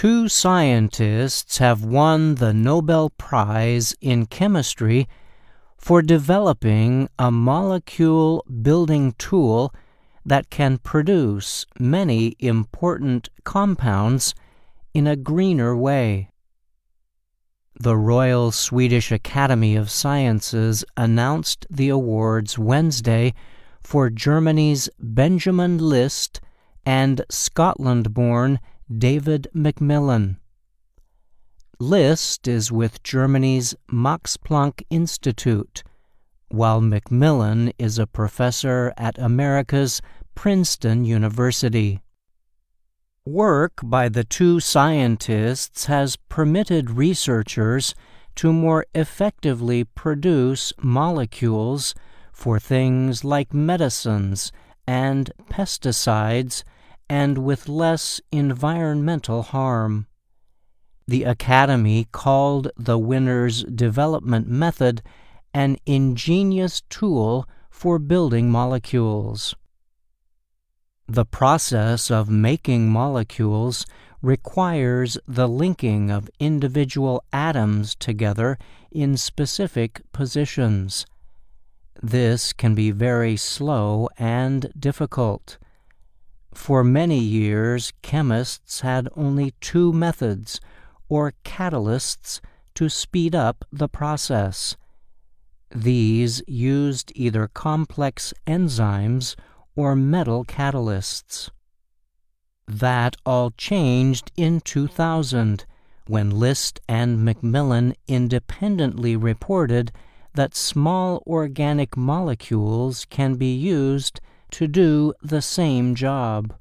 Two scientists have won the Nobel Prize in Chemistry for developing a molecule building tool that can produce many important compounds in a greener way. The Royal Swedish Academy of Sciences announced the awards Wednesday for Germany's Benjamin List and Scotland born David MacMillan. List is with Germany's Max Planck Institute, while MacMillan is a professor at America's Princeton University. Work by the two scientists has permitted researchers to more effectively produce molecules for things like medicines and pesticides and with less environmental harm. The Academy called the winner's development method an ingenious tool for building molecules. The process of making molecules requires the linking of individual atoms together in specific positions. This can be very slow and difficult. For many years, chemists had only two methods, or catalysts, to speed up the process. These used either complex enzymes or metal catalysts. That all changed in 2000 when List and MacMillan independently reported that small organic molecules can be used to do the same job.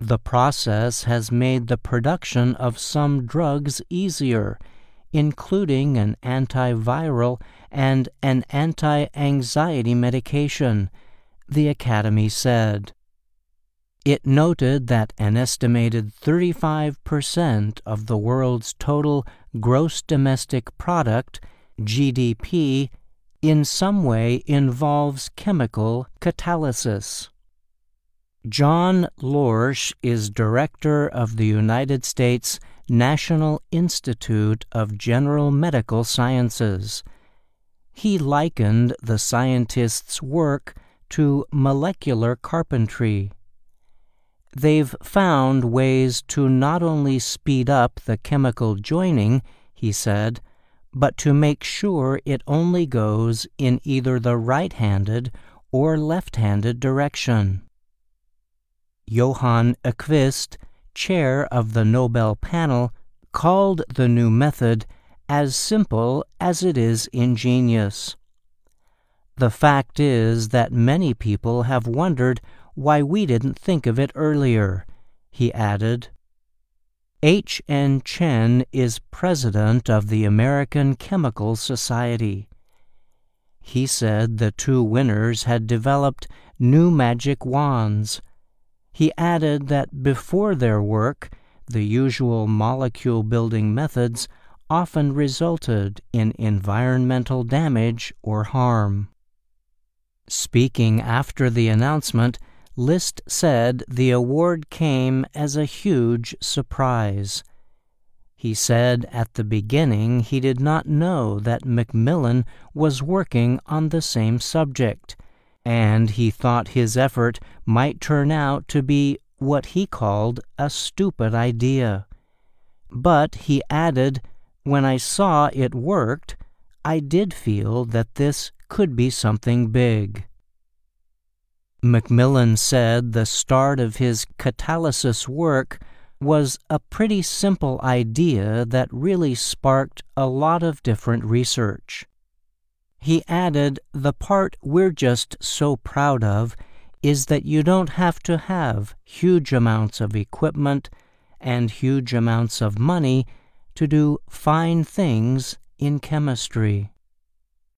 The process has made the production of some drugs easier, including an antiviral and an anti anxiety medication the Academy said. It noted that an estimated 35% of the world's total gross domestic product, GDP, in some way involves chemical catalysis. Jon Lorsch is director of the United States National Institute of General Medical Sciences. He likened the scientists' work to molecular carpentry. They've found ways to not only speed up the chemical joining, he said, but to make sure it only goes in either the right handed or left handed direction. Johan Åqvist, chair of the Nobel panel, called the new method as simple as it is ingenious. The fact is that many people have wondered why we didn't think of it earlier, he added. H. N. Cheng is president of the American Chemical Society. He said the two winners had developed new magic wands. He added that before their work, the usual molecule building methods often resulted in environmental damage or harm. Speaking after the announcement, List said the award came as a huge surprise. He said at the beginning he did not know that MacMillan was working on the same subject, and he thought his effort might turn out to be what he called a stupid idea. But he added, when I saw it worked, I did feel that this could be something big. MacMillan said the start of his catalysis work was a pretty simple idea that really sparked a lot of different research. He added, The part we're just so proud of is that you don't have to have huge amounts of equipment and huge amounts of money to do fine things in chemistry.